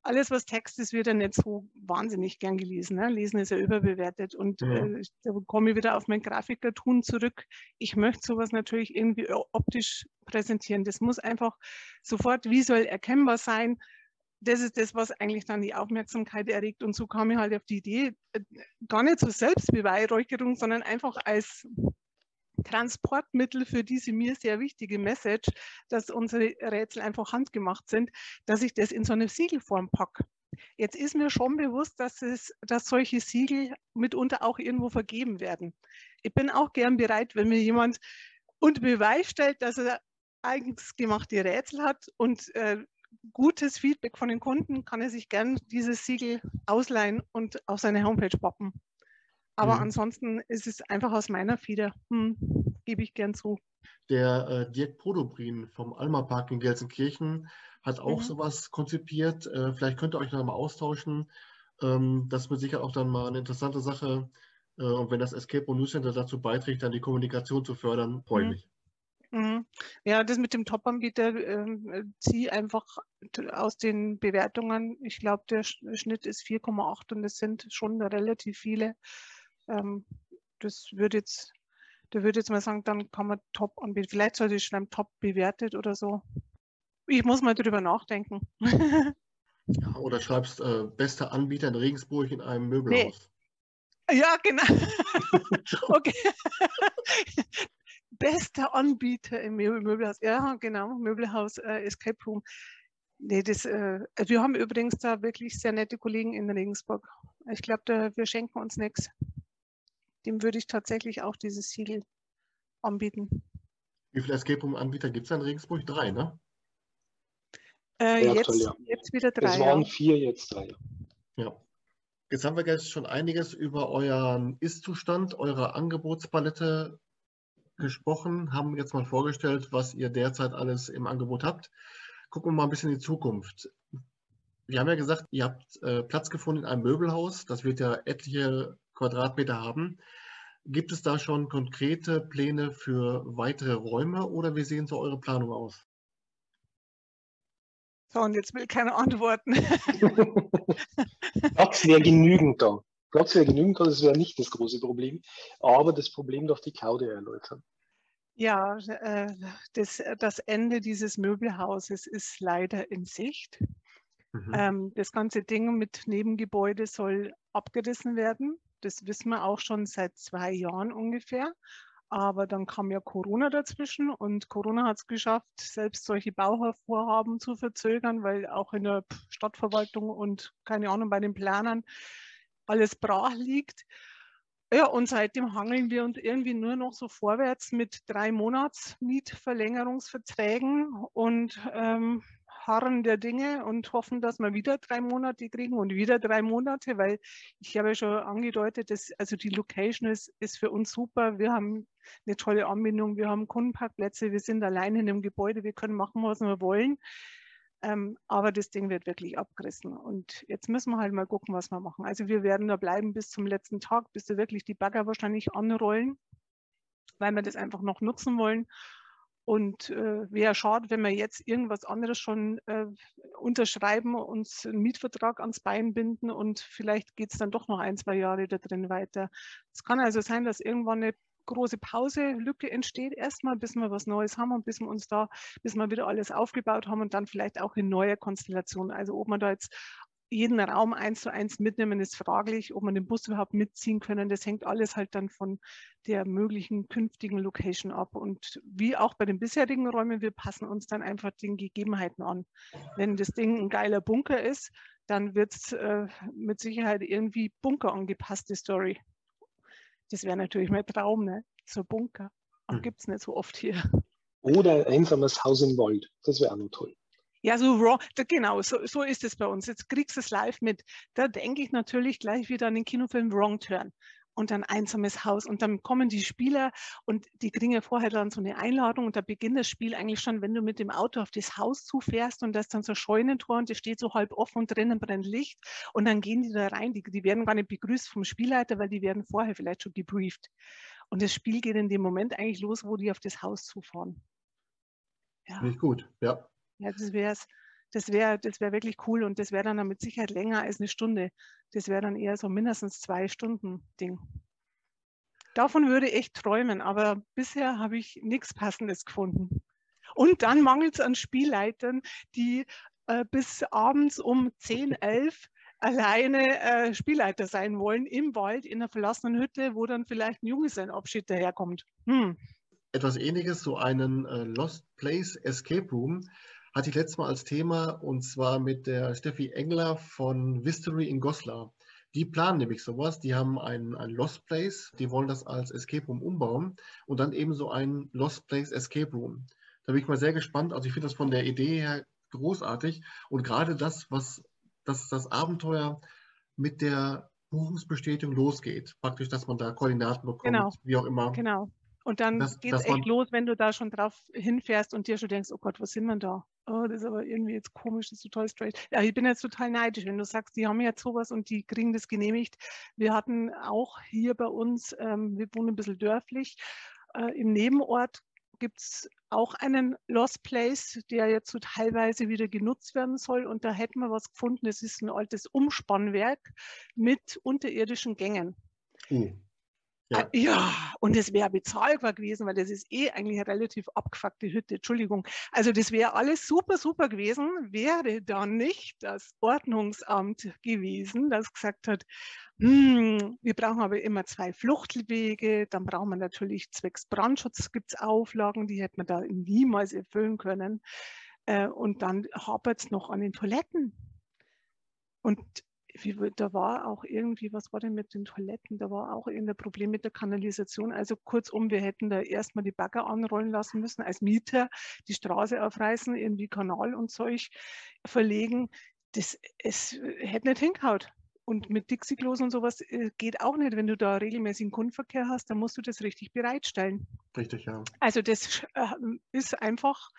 alles, was Text ist, wird ja nicht so wahnsinnig gern gelesen. Ne? Lesen ist ja überbewertet. Und ja. Äh, da komme ich wieder auf mein Grafikertun zurück. Ich möchte sowas natürlich irgendwie optisch präsentieren. Das muss einfach sofort visuell erkennbar sein. Das ist das, was eigentlich dann die Aufmerksamkeit erregt. Und so kam ich halt auf die Idee, äh, gar nicht zur Selbstbeweihräucherung, sondern einfach als Transportmittel für diese mir sehr wichtige Message, dass unsere Rätsel einfach handgemacht sind, dass ich das in so eine Siegelform packe. Jetzt ist mir schon bewusst, dass, es, dass solche Siegel mitunter auch irgendwo vergeben werden. Ich bin auch gern bereit, wenn mir jemand unter Beweis stellt, dass er eigens gemachte Rätsel hat und äh, gutes Feedback von den Kunden, kann er sich gern dieses Siegel ausleihen und auf seine Homepage poppen. Aber mhm. ansonsten ist es einfach aus meiner Feder, hm, gebe ich gern zu. Der äh, Dirk Podobrin vom Alma Park in Gelsenkirchen hat auch mhm. sowas konzipiert. Äh, vielleicht könnt ihr euch noch mal austauschen. Ähm, das ist mit Sicherheit auch dann mal eine interessante Sache. Äh, und wenn das Escape Room News Center dazu beiträgt, dann die Kommunikation zu fördern, freue ich mhm. mich. Mhm. Ja, das mit dem Top-Anbieter äh, ziehe einfach aus den Bewertungen. Ich glaube, der Schnitt ist 4,8 und es sind schon relativ viele. Ähm, das würde jetzt, der würde jetzt mal sagen, dann kann man top anbieten. Vielleicht sollte ich schreiben, top bewertet oder so. Ich muss mal drüber nachdenken. ja, oder schreibst äh, bester Anbieter in Regensburg in einem Möbelhaus. Nee. Ja, genau. okay. bester Anbieter im Möbelhaus. Ja, genau, Möbelhaus äh, Escape Room. Nee, das, äh, wir haben übrigens da wirklich sehr nette Kollegen in Regensburg. Ich glaube, wir schenken uns nichts dem würde ich tatsächlich auch dieses Siegel anbieten. Wie viele Escape Room-Anbieter gibt es in Regensburg? Drei, ne? Äh, jetzt, aktuell, ja. jetzt wieder drei. Es waren ja. vier, jetzt drei. Ja. Jetzt haben wir jetzt schon einiges über euren Ist-Zustand, eure Angebotspalette gesprochen, haben jetzt mal vorgestellt, was ihr derzeit alles im Angebot habt. Gucken wir mal ein bisschen in die Zukunft. Wir haben ja gesagt, ihr habt äh, Platz gefunden in einem Möbelhaus. Das wird ja etliche Quadratmeter haben. Gibt es da schon konkrete Pläne für weitere Räume oder wie sehen so eure Planungen aus? So, und jetzt will keiner antworten. Platz wäre genügend da. Platz wäre genügend da, das wäre nicht das große Problem. Aber das Problem darf die Claudia erläutern. Ja, äh, das, das Ende dieses Möbelhauses ist leider in Sicht. Mhm. Ähm, das ganze Ding mit Nebengebäude soll abgerissen werden. Das wissen wir auch schon seit zwei Jahren ungefähr. Aber dann kam ja Corona dazwischen und Corona hat es geschafft, selbst solche Bauvorhaben zu verzögern, weil auch in der Stadtverwaltung und keine Ahnung bei den Planern alles brach liegt. Ja, und seitdem hangeln wir uns irgendwie nur noch so vorwärts mit drei Monats Mietverlängerungsverträgen und ähm, harren der Dinge und hoffen, dass wir wieder drei Monate kriegen und wieder drei Monate, weil ich habe ja schon angedeutet, dass also die Location ist, ist für uns super. Wir haben eine tolle Anbindung, wir haben Kundenparkplätze, wir sind allein in dem Gebäude, wir können machen, was wir wollen. Ähm, aber das Ding wird wirklich abgerissen. Und jetzt müssen wir halt mal gucken, was wir machen. Also wir werden da bleiben bis zum letzten Tag, bis da wirklich die Bagger wahrscheinlich anrollen, weil wir das einfach noch nutzen wollen. Und äh, wäre schade, wenn wir jetzt irgendwas anderes schon äh, unterschreiben, uns einen Mietvertrag ans Bein binden und vielleicht geht es dann doch noch ein, zwei Jahre da drin weiter. Es kann also sein, dass irgendwann eine große Pause, Lücke entsteht erstmal, bis wir was Neues haben und bis wir uns da, bis wir wieder alles aufgebaut haben und dann vielleicht auch in neue Konstellationen. Also ob man da jetzt jeden Raum eins zu eins mitnehmen, ist fraglich, ob man den Bus überhaupt mitziehen können. Das hängt alles halt dann von der möglichen künftigen Location ab. Und wie auch bei den bisherigen Räumen, wir passen uns dann einfach den Gegebenheiten an. Wenn das Ding ein geiler Bunker ist, dann wird es äh, mit Sicherheit irgendwie Bunker angepasste Story. Das wäre natürlich mein Traum, ne? So Bunker. Hm. gibt es nicht so oft hier. Oder ein einsames Haus im Wald. Das wäre auch noch toll. Ja, so wrong, genau, so, so ist es bei uns. Jetzt kriegst du es live mit. Da denke ich natürlich gleich wieder an den Kinofilm Wrong Turn und ein einsames Haus. Und dann kommen die Spieler und die kriegen ja vorher dann so eine Einladung und da beginnt das Spiel eigentlich schon, wenn du mit dem Auto auf das Haus zufährst und das dann so Scheunentor und das steht so halb offen und drinnen brennt Licht und dann gehen die da rein. Die, die werden gar nicht begrüßt vom Spielleiter, weil die werden vorher vielleicht schon gebrieft. Und das Spiel geht in dem Moment eigentlich los, wo die auf das Haus zufahren. Ja. Nicht gut, ja. Ja, das wäre das wäre das wär wirklich cool und das wäre dann mit Sicherheit länger als eine Stunde. Das wäre dann eher so mindestens zwei Stunden Ding. Davon würde ich träumen, aber bisher habe ich nichts Passendes gefunden. Und dann mangelt es an Spielleitern, die äh, bis abends um 10, 11 alleine äh, Spielleiter sein wollen im Wald in einer verlassenen Hütte, wo dann vielleicht ein Junggesellenabschied daherkommt. Hm. Etwas ähnliches, so einen äh, Lost Place Escape Room hatte ich letztes Mal als Thema und zwar mit der Steffi Engler von Vistory in Goslar. Die planen nämlich sowas. Die haben ein, ein Lost Place, die wollen das als Escape Room umbauen und dann eben so ein Lost Place Escape Room. Da bin ich mal sehr gespannt. Also ich finde das von der Idee her großartig und gerade das, was das, das Abenteuer mit der Buchungsbestätigung losgeht. Praktisch, dass man da Koordinaten bekommt, genau. wie auch immer. Genau. Und dann geht es echt los, wenn du da schon drauf hinfährst und dir schon denkst, oh Gott, wo sind wir da? Oh, das ist aber irgendwie jetzt komisch, das ist total straight. Ja, ich bin jetzt total neidisch, wenn du sagst, die haben jetzt sowas und die kriegen das genehmigt. Wir hatten auch hier bei uns, ähm, wir wohnen ein bisschen dörflich, äh, im Nebenort gibt es auch einen Lost Place, der jetzt so teilweise wieder genutzt werden soll. Und da hätten wir was gefunden. Das ist ein altes Umspannwerk mit unterirdischen Gängen. Mhm. Ja. Ah, ja, und es wäre bezahlbar gewesen, weil das ist eh eigentlich eine relativ abgefuckte Hütte. Entschuldigung. Also das wäre alles super, super gewesen, wäre dann nicht das Ordnungsamt gewesen, das gesagt hat, hm, wir brauchen aber immer zwei Fluchtwege, dann brauchen wir natürlich zwecks Brandschutz gibt es Auflagen, die hätte man da niemals erfüllen können. Äh, und dann hapert es noch an den Toiletten. Und wie, da war auch irgendwie, was war denn mit den Toiletten? Da war auch irgendein Problem mit der Kanalisation. Also kurzum, wir hätten da erstmal die Bagger anrollen lassen müssen, als Mieter die Straße aufreißen, irgendwie Kanal und Zeug verlegen. Das es hätte nicht hingehaut. Und mit Dixie-Klos und sowas äh, geht auch nicht. Wenn du da regelmäßigen Kundenverkehr hast, dann musst du das richtig bereitstellen. Richtig, ja. Also das äh, ist einfach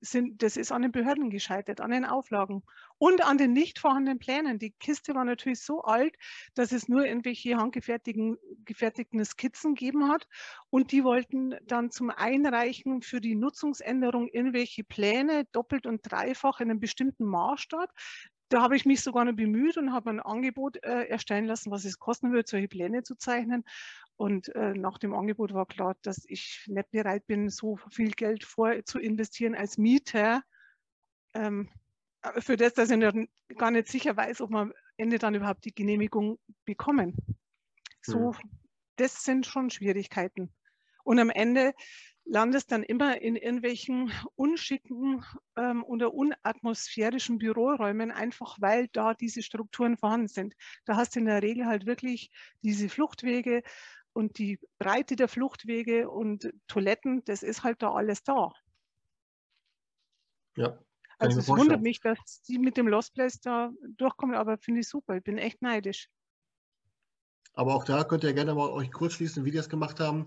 sind, das ist an den Behörden gescheitert, an den Auflagen. Und an den nicht vorhandenen Plänen. Die Kiste war natürlich so alt, dass es nur irgendwelche handgefertigten Skizzen gegeben hat. Und die wollten dann zum Einreichen für die Nutzungsänderung irgendwelche Pläne doppelt und dreifach in einem bestimmten Maßstab. Da habe ich mich sogar noch bemüht und habe ein Angebot äh, erstellen lassen, was es kosten würde, solche Pläne zu zeichnen. Und äh, nach dem Angebot war klar, dass ich nicht bereit bin, so viel Geld vor zu investieren als Mieter. Ähm, für das, dass ich gar nicht sicher weiß, ob wir am Ende dann überhaupt die Genehmigung bekommen. So, mhm. das sind schon Schwierigkeiten. Und am Ende landest dann immer in irgendwelchen unschicken ähm, oder unatmosphärischen Büroräumen, einfach weil da diese Strukturen vorhanden sind. Da hast du in der Regel halt wirklich diese Fluchtwege und die Breite der Fluchtwege und Toiletten, das ist halt da alles da. Ja. Also es wundert mich, dass die mit dem Lost Place da durchkommen, aber finde ich super. Ich bin echt neidisch. Aber auch da könnt ihr gerne mal euch kurz schließen, wie die das gemacht haben.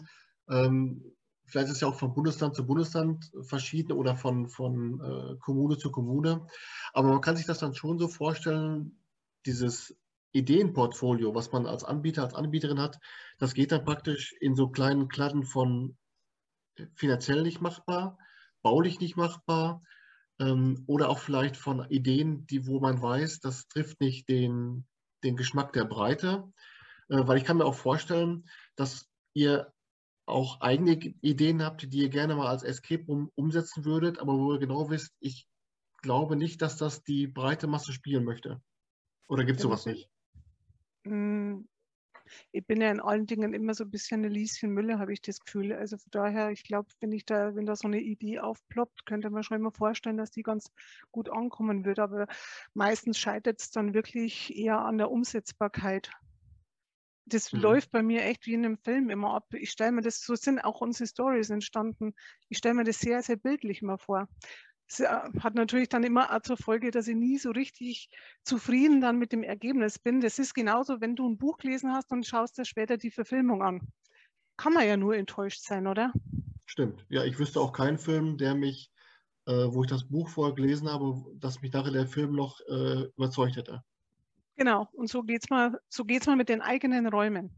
Ähm, vielleicht ist es ja auch von Bundesland zu Bundesland verschieden oder von, von äh, Kommune zu Kommune. Aber man kann sich das dann schon so vorstellen, dieses Ideenportfolio, was man als Anbieter, als Anbieterin hat, das geht dann praktisch in so kleinen Kladden von finanziell nicht machbar, baulich nicht machbar ähm, oder auch vielleicht von Ideen, die, wo man weiß, das trifft nicht den, den Geschmack der Breite. Äh, weil ich kann mir auch vorstellen, dass ihr auch eigene Ideen habt, die ihr gerne mal als Escape Room umsetzen würdet, aber wo ihr genau wisst, ich glaube nicht, dass das die breite Masse spielen möchte. Oder gibt es sowas nicht? Hm, ich bin ja in allen Dingen immer so ein bisschen eine Lieschen Mülle, habe ich das Gefühl. Also von daher, ich glaube, wenn ich da, wenn da so eine Idee aufploppt, könnte man schon immer vorstellen, dass die ganz gut ankommen wird. Aber meistens scheitert es dann wirklich eher an der Umsetzbarkeit das mhm. läuft bei mir echt wie in einem Film immer ab. Ich stelle mir das, so sind auch unsere Stories entstanden. Ich stelle mir das sehr, sehr bildlich immer vor. Das äh, hat natürlich dann immer auch zur Folge, dass ich nie so richtig zufrieden dann mit dem Ergebnis bin. Das ist genauso, wenn du ein Buch gelesen hast und schaust dir später die Verfilmung an. Kann man ja nur enttäuscht sein, oder? Stimmt. Ja, ich wüsste auch keinen Film, der mich, äh, wo ich das Buch vorher gelesen habe, dass mich nachher der Film noch äh, überzeugt hätte. Genau, und so geht es mal, so geht's mal mit den eigenen Räumen.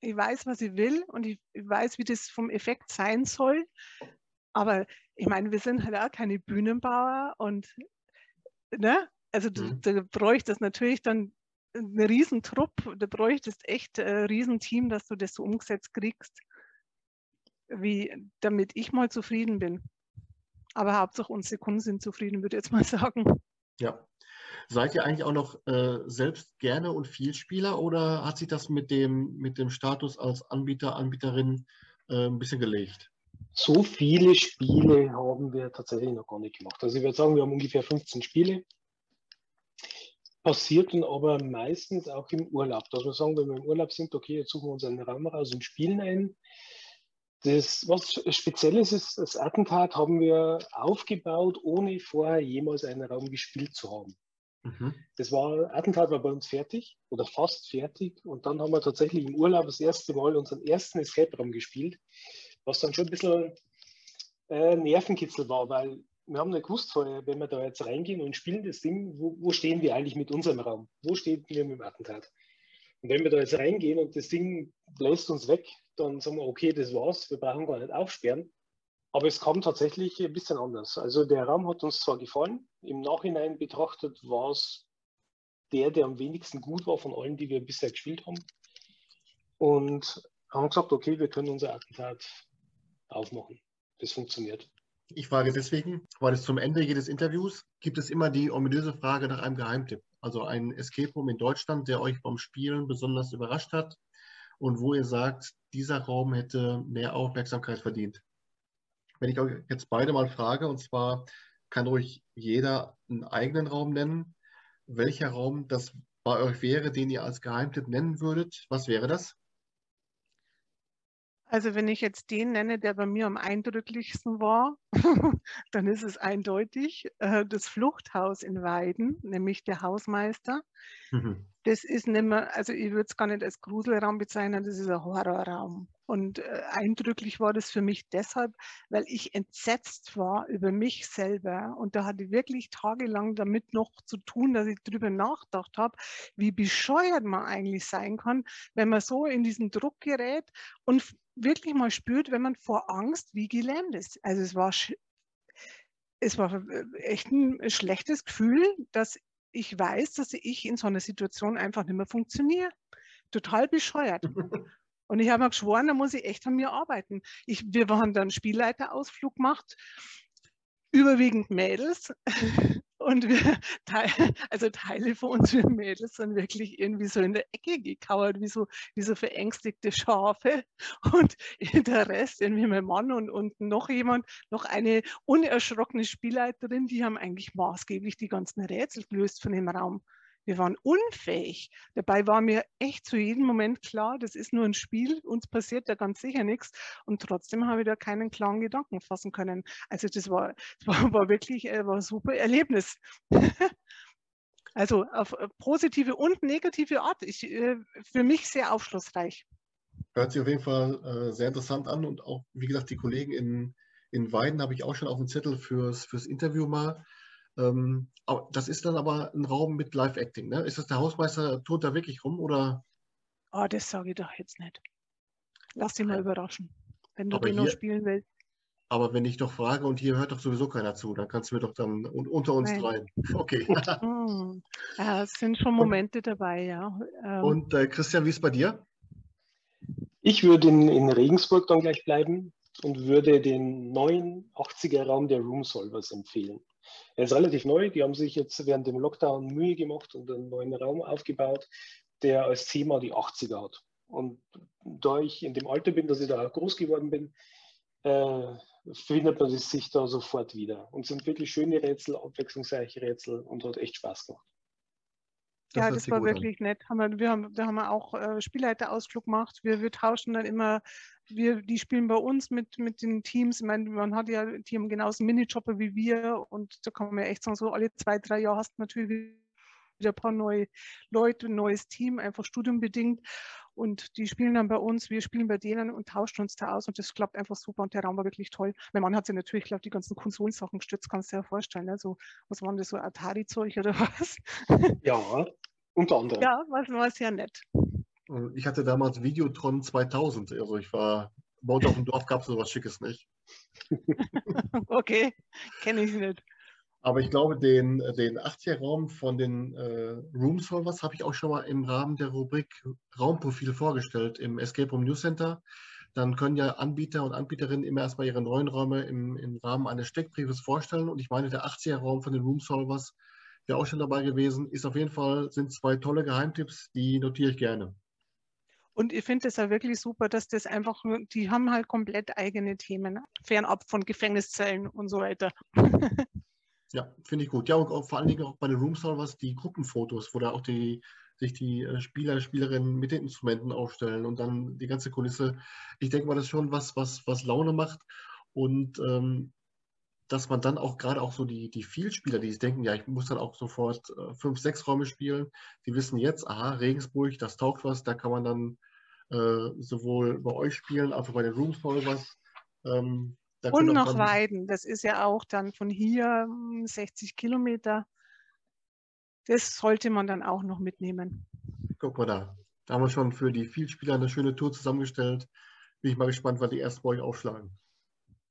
Ich weiß, was ich will und ich, ich weiß, wie das vom Effekt sein soll. Aber ich meine, wir sind halt auch keine Bühnenbauer und ne? Also mhm. du bräuchtest natürlich dann einen Riesentrupp, du bräuchtest echt ein Riesenteam, dass du das so umgesetzt kriegst, wie damit ich mal zufrieden bin. Aber Hauptsache unsere Kunden sind zufrieden, würde ich jetzt mal sagen. Ja, Seid ihr eigentlich auch noch äh, selbst gerne und Vielspieler oder hat sich das mit dem, mit dem Status als Anbieter, Anbieterin äh, ein bisschen gelegt? So viele Spiele haben wir tatsächlich noch gar nicht gemacht. Also ich würde sagen, wir haben ungefähr 15 Spiele. Passiert dann aber meistens auch im Urlaub. Dass wir sagen, wenn wir im Urlaub sind, okay, jetzt suchen wir uns einen Raum raus und spielen ein. Das, was Spezielles ist, das Attentat haben wir aufgebaut, ohne vorher jemals einen Raum gespielt zu haben. Mhm. Das war, Attentat war bei uns fertig oder fast fertig und dann haben wir tatsächlich im Urlaub das erste Mal unseren ersten Escape Raum gespielt, was dann schon ein bisschen äh, Nervenkitzel war, weil wir haben nicht gewusst vorher, wenn wir da jetzt reingehen und spielen das Ding, wo, wo stehen wir eigentlich mit unserem Raum? Wo stehen wir mit dem Attentat? Und wenn wir da jetzt reingehen und das Ding bläst uns weg, dann sagen wir, okay, das war's, wir brauchen gar nicht aufsperren. Aber es kam tatsächlich ein bisschen anders. Also der Raum hat uns zwar gefallen, im Nachhinein betrachtet war es der, der am wenigsten gut war von allen, die wir bisher gespielt haben. Und haben gesagt, okay, wir können unser Attentat aufmachen. Das funktioniert. Ich frage deswegen, weil es zum Ende jedes Interviews gibt es immer die ominöse Frage nach einem Geheimtipp. Also ein Escape Room in Deutschland, der euch beim Spielen besonders überrascht hat und wo ihr sagt, dieser Raum hätte mehr Aufmerksamkeit verdient. Wenn ich euch jetzt beide mal frage, und zwar kann ruhig jeder einen eigenen Raum nennen, welcher Raum das bei euch wäre, den ihr als Geheimtipp nennen würdet, was wäre das? Also wenn ich jetzt den nenne, der bei mir am eindrücklichsten war, dann ist es eindeutig äh, das Fluchthaus in Weiden, nämlich der Hausmeister. Mhm. Das ist nicht mehr, also ich würde es gar nicht als Gruselraum bezeichnen, das ist ein Horrorraum. Und äh, eindrücklich war das für mich deshalb, weil ich entsetzt war über mich selber. Und da hatte ich wirklich tagelang damit noch zu tun, dass ich darüber nachgedacht habe, wie bescheuert man eigentlich sein kann, wenn man so in diesen Druck gerät und wirklich mal spürt, wenn man vor Angst wie gelähmt ist. Also es war, es war äh, echt ein schlechtes Gefühl, dass ich weiß, dass ich in so einer Situation einfach nicht mehr funktioniere. Total bescheuert. Und ich habe mir geschworen, da muss ich echt an mir arbeiten. Ich, wir haben dann einen Spielleiterausflug gemacht, überwiegend Mädels. Und wir, also Teile von uns, wir Mädels, sind wirklich irgendwie so in der Ecke gekauert, wie so, wie so verängstigte Schafe. Und der Rest, irgendwie mein Mann und, und noch jemand, noch eine unerschrockene Spielleiterin, die haben eigentlich maßgeblich die ganzen Rätsel gelöst von dem Raum. Wir waren unfähig. Dabei war mir echt zu jedem Moment klar, das ist nur ein Spiel, uns passiert da ganz sicher nichts. Und trotzdem habe ich da keinen klaren Gedanken fassen können. Also das war, das war, war wirklich äh, war ein super Erlebnis. also auf äh, positive und negative Art. Ich, äh, für mich sehr aufschlussreich. Hört sich auf jeden Fall sehr interessant an und auch, wie gesagt, die Kollegen in, in Weiden habe ich auch schon auf dem Zettel fürs, fürs Interview mal. Ähm, das ist dann aber ein Raum mit Live-Acting. Ne? Ist das der Hausmeister, tut da wirklich rum oder? Oh, das sage ich doch jetzt nicht. Lass dich mal überraschen, wenn du aber den noch spielen willst. Aber wenn ich doch frage und hier hört doch sowieso keiner zu, dann kannst du mir doch dann unter uns Nein. dreien. Okay. Hm. ja, es sind schon Momente und, dabei, ja. Ähm, und äh, Christian, wie ist es bei dir? Ich würde in, in Regensburg dann gleich bleiben und würde den neuen 80er Raum der Room Solvers empfehlen. Er ist relativ neu. Die haben sich jetzt während dem Lockdown Mühe gemacht und einen neuen Raum aufgebaut, der als Thema die 80er hat. Und da ich in dem Alter bin, dass ich da groß geworden bin, äh, findet man sich da sofort wieder. Und sind wirklich schöne Rätsel, abwechslungsreiche Rätsel und hat echt Spaß gemacht. Das ja, das war wirklich an. nett. Haben wir, wir haben, da haben wir auch äh, Spielleiterausflug gemacht. Wir, wir tauschen dann immer, wir, die spielen bei uns mit, mit den Teams. Ich meine, man hat ja, die haben genauso Minijobber wie wir und da kann man ja echt sagen, so alle zwei, drei Jahre hast du natürlich wieder ein paar neue Leute, ein neues Team, einfach studiumbedingt. Und die spielen dann bei uns, wir spielen bei denen und tauschen uns da aus und das klappt einfach super und der Raum war wirklich toll. Mein Mann hat sich natürlich, glaube die ganzen Konsolensachen gestützt, kannst du dir ja vorstellen. Ne? So, was waren das, so Atari-Zeug oder was? Ja, unter anderem. Ja, war, war sehr nett. Ich hatte damals Videotron 2000, also ich war, bei uns auf dem Dorf gab es sowas Schickes nicht. okay, kenne ich nicht. Aber ich glaube, den, den 80er-Raum von den äh, Room Solvers habe ich auch schon mal im Rahmen der Rubrik Raumprofil vorgestellt im Escape Room News Center. Dann können ja Anbieter und Anbieterinnen immer erstmal ihre neuen Räume im, im Rahmen eines Steckbriefes vorstellen. Und ich meine, der 80er-Raum von den Room Solvers wäre auch schon dabei gewesen. Ist auf jeden Fall, sind zwei tolle Geheimtipps, die notiere ich gerne. Und ich finde es ja wirklich super, dass das einfach, die haben halt komplett eigene Themen, fernab von Gefängniszellen und so weiter. Ja, finde ich gut. Ja, und vor allen Dingen auch bei den Room Solvers die Gruppenfotos, wo da auch die, sich die äh, Spieler, Spielerinnen mit den Instrumenten aufstellen und dann die ganze Kulisse. Ich denke mal, das ist schon was, was, was Laune macht und ähm, dass man dann auch gerade auch so die, die Vielspieler, die denken, ja, ich muss dann auch sofort äh, fünf, sechs Räume spielen, die wissen jetzt, aha, Regensburg, das taugt was, da kann man dann äh, sowohl bei euch spielen, als auch bei den Room Solvers. Ähm, und noch Weiden, das ist ja auch dann von hier 60 hm, Kilometer. Das sollte man dann auch noch mitnehmen. Guck mal da. Da haben wir schon für die Vielspieler eine schöne Tour zusammengestellt. Bin ich mal gespannt, was die erst bei euch aufschlagen.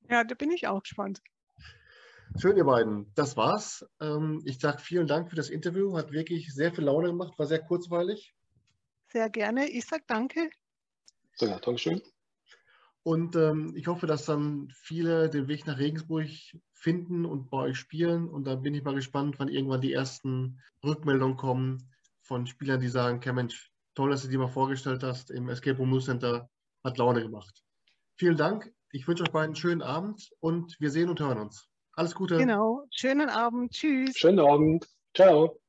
Ja, da bin ich auch gespannt. Schön, ihr beiden. Das war's. Ähm, ich sage vielen Dank für das Interview. Hat wirklich sehr viel Laune gemacht, war sehr kurzweilig. Sehr gerne. Ich sage danke. Ja, Dankeschön. Und ähm, ich hoffe, dass dann viele den Weg nach Regensburg finden und bei euch spielen. Und dann bin ich mal gespannt, wann irgendwann die ersten Rückmeldungen kommen von Spielern, die sagen, okay, Mensch, toll, dass du dir mal vorgestellt hast im Escape Room News Center. Hat Laune gemacht. Vielen Dank. Ich wünsche euch beiden einen schönen Abend und wir sehen und hören uns. Alles Gute. Genau. Schönen Abend. Tschüss. Schönen Abend. Ciao.